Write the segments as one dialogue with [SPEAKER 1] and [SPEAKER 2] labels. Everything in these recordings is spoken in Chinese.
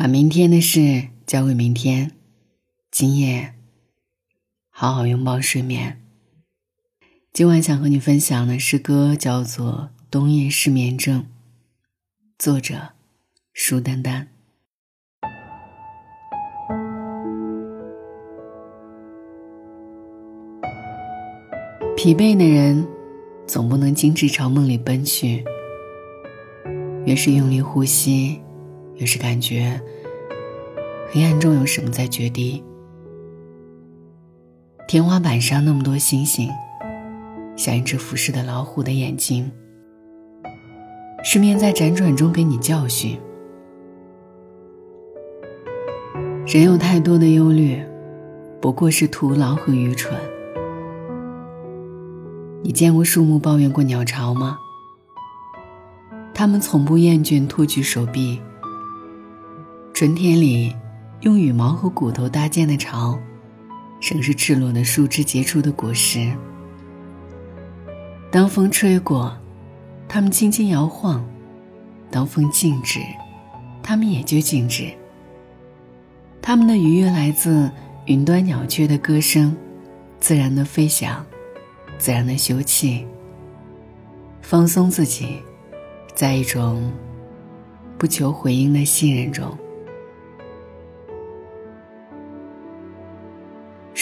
[SPEAKER 1] 把明天的事交给明天，今夜好好拥抱睡眠。今晚想和你分享的诗歌叫做《冬夜失眠症》，作者舒丹丹。疲惫的人总不能精致朝梦里奔去，越是用力呼吸。越是感觉黑暗中有什么在决堤，天花板上那么多星星，像一只俯视的老虎的眼睛。失眠在辗转中给你教训。人有太多的忧虑，不过是徒劳和愚蠢。你见过树木抱怨过鸟巢吗？它们从不厌倦托举手臂。春天里，用羽毛和骨头搭建的巢，仍是赤裸的树枝结出的果实。当风吹过，它们轻轻摇晃；当风静止，它们也就静止。它们的愉悦来自云端鸟雀的歌声，自然的飞翔，自然的休憩，放松自己，在一种不求回应的信任中。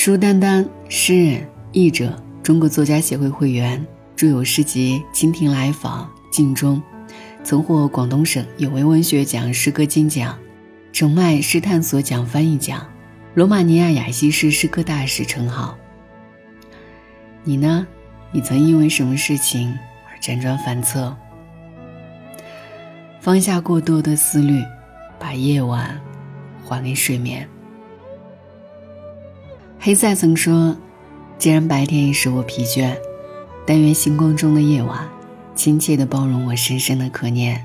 [SPEAKER 1] 舒丹丹，诗人、译者，中国作家协会会员，著有诗集《蜻蜓来访》《镜中》，曾获广东省有为文学奖诗歌金奖、澄迈诗探索奖翻译奖、罗马尼亚雅西市诗歌大使称号。你呢？你曾因为什么事情而辗转反侧？放下过多的思虑，把夜晚还给睡眠。黑塞曾说：“既然白天已使我疲倦，但愿星光中的夜晚，亲切地包容我深深的可念。”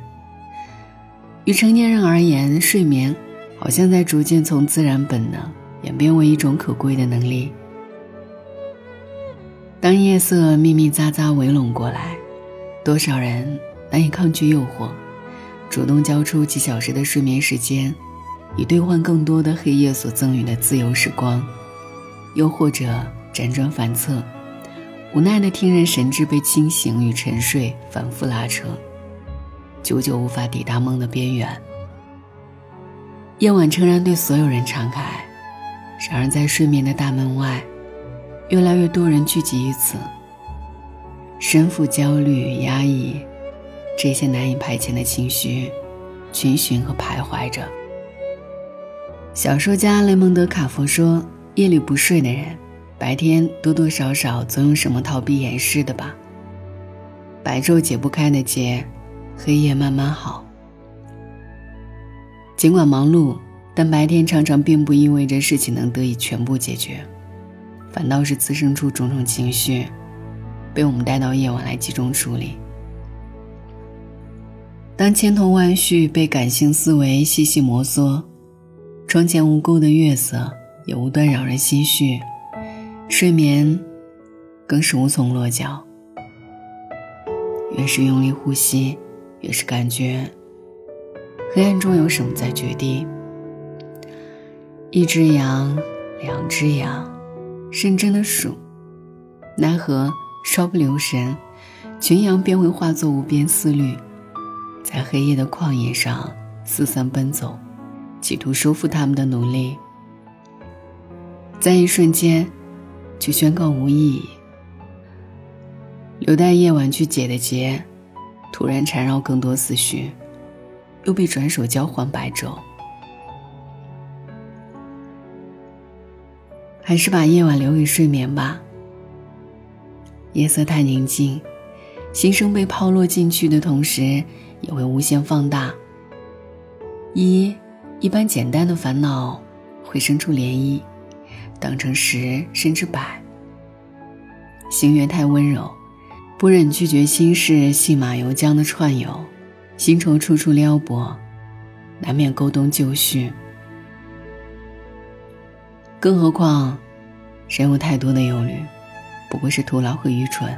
[SPEAKER 1] 与成年人而言，睡眠好像在逐渐从自然本能演变为一种可贵的能力。当夜色密密匝匝围拢过来，多少人难以抗拒诱惑，主动交出几小时的睡眠时间，以兑换更多的黑夜所赠予的自由时光。又或者辗转反侧，无奈的听任神志被清醒与沉睡反复拉扯，久久无法抵达梦的边缘。夜晚诚然对所有人敞开，然而在睡眠的大门外，越来越多人聚集于此，身负焦虑与、压抑这些难以排遣的情绪，群寻和徘徊着。小说家雷蒙德·卡佛说。夜里不睡的人，白天多多少少总有什么逃避掩饰的吧。白昼解不开的结，黑夜慢慢好。尽管忙碌，但白天常常并不意味着事情能得以全部解决，反倒是滋生出种种情绪，被我们带到夜晚来集中处理。当千头万绪被感性思维细细摩挲，窗前无垢的月色。也无端扰人心绪，睡眠更是无从落脚。越是用力呼吸，越是感觉黑暗中有什么在决堤。一只羊，两只羊，认真的数，奈何稍不留神，群羊便会化作无边思虑，在黑夜的旷野上四散奔走，企图收复他们的努力。在一瞬间，就宣告无意义。留待夜晚去解的结，突然缠绕更多思绪，又被转手交还白昼。还是把夜晚留给睡眠吧。夜色太宁静，心声被抛落进去的同时，也会无限放大。一一般简单的烦恼，会生出涟漪。当成十甚至百，心愿太温柔，不忍拒绝心事细马由缰的串游，心愁处处撩拨，难免勾动旧绪。更何况，人有太多的忧虑，不过是徒劳和愚蠢。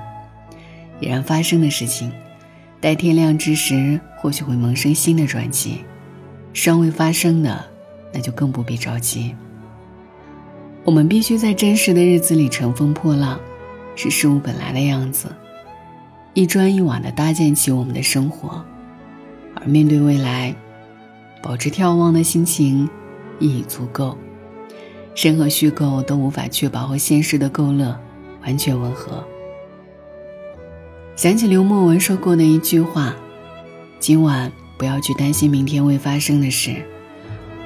[SPEAKER 1] 已然发生的事情，待天亮之时，或许会萌生新的转机，尚未发生的，那就更不必着急。我们必须在真实的日子里乘风破浪，是事物本来的样子，一砖一瓦的搭建起我们的生活，而面对未来，保持眺望的心情已足够。任何虚构都无法确保和现实的勾勒完全吻合。想起刘墨文说过的一句话：“今晚不要去担心明天未发生的事，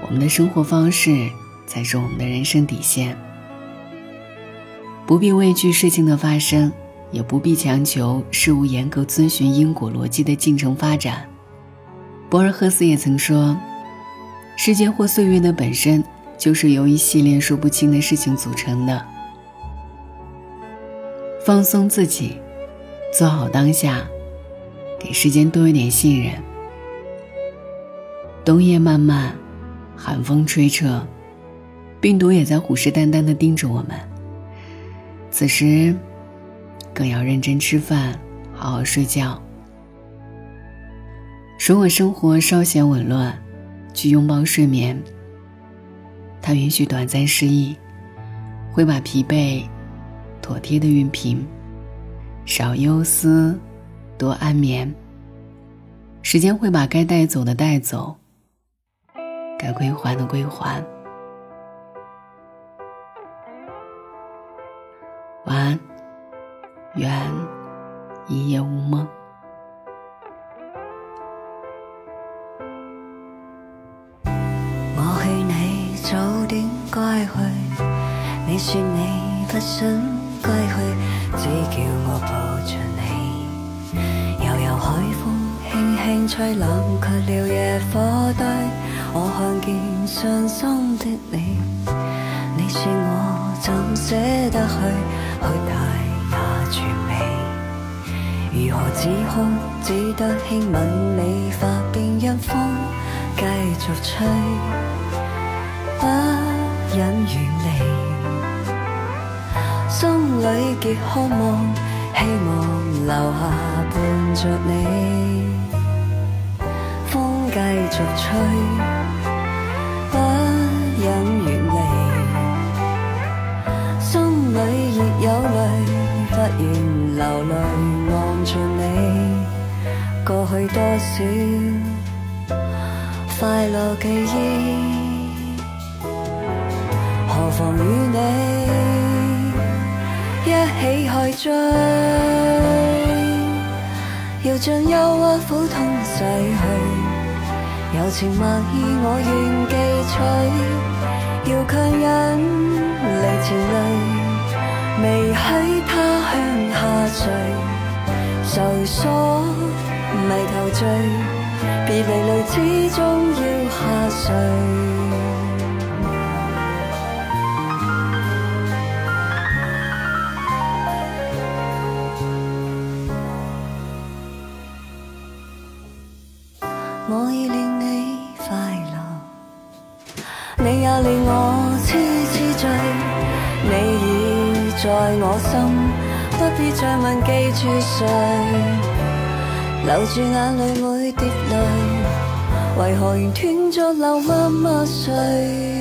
[SPEAKER 1] 我们的生活方式才是我们的人生底线。不必畏惧事情的发生，也不必强求事物严格遵循因果逻辑的进程发展。”博尔赫斯也曾说：“时间或岁月的本身。”就是由一系列说不清的事情组成的。放松自己，做好当下，给时间多一点信任。冬夜漫漫，寒风吹彻，病毒也在虎视眈眈的盯着我们。此时，更要认真吃饭，好好睡觉。如果生活稍显紊乱，去拥抱睡眠。它允许短暂失忆，会把疲惫妥帖的熨平，少忧思，多安眠。时间会把该带走的带走，该归还的归还。晚安，愿一夜无梦。
[SPEAKER 2] 说你不想归去，只叫我抱着你。悠悠海风轻轻吹，冷却了野火堆。我看见伤心的你，你说我怎舍得去？如何止哭？只得轻吻你。发边，让风继续吹，不忍远离。心里极渴望，希望留下伴着你。风继续吹，不忍远离。心里亦有泪，不愿流泪望着你。过去多少快乐记忆，何妨与你？一起去追，要将忧郁苦痛洗去，柔情蜜意我愿记取，要强忍愁锁迷头醉，别离泪始终要下垂。我已令你快乐，你也令我痴痴醉。你已在我心，必再问记住谁。留住眼泪每滴泪，为何缘断续流默默睡？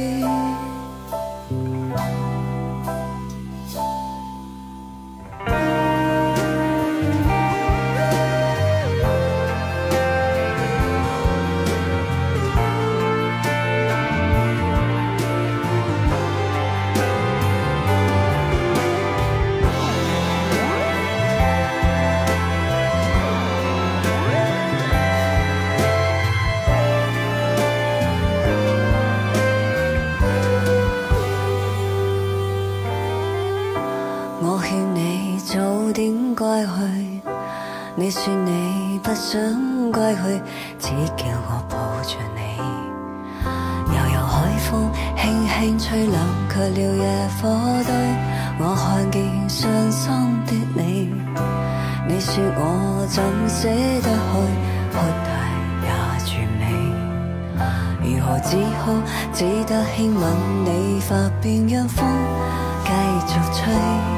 [SPEAKER 2] 你说你不想归去，只叫我抱着你。悠悠海风轻轻吹，冷却了野火堆。我看见伤心的你，你说我怎舍得去？哭大也绝美。如何止哭？只得轻吻你发边，让风继续吹。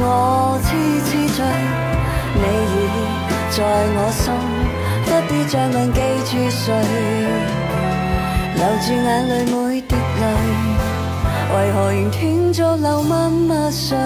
[SPEAKER 2] 我痴痴醉。你已在我心，不必再问记住谁。留住眼泪每滴泪，为何仍断续流默默睡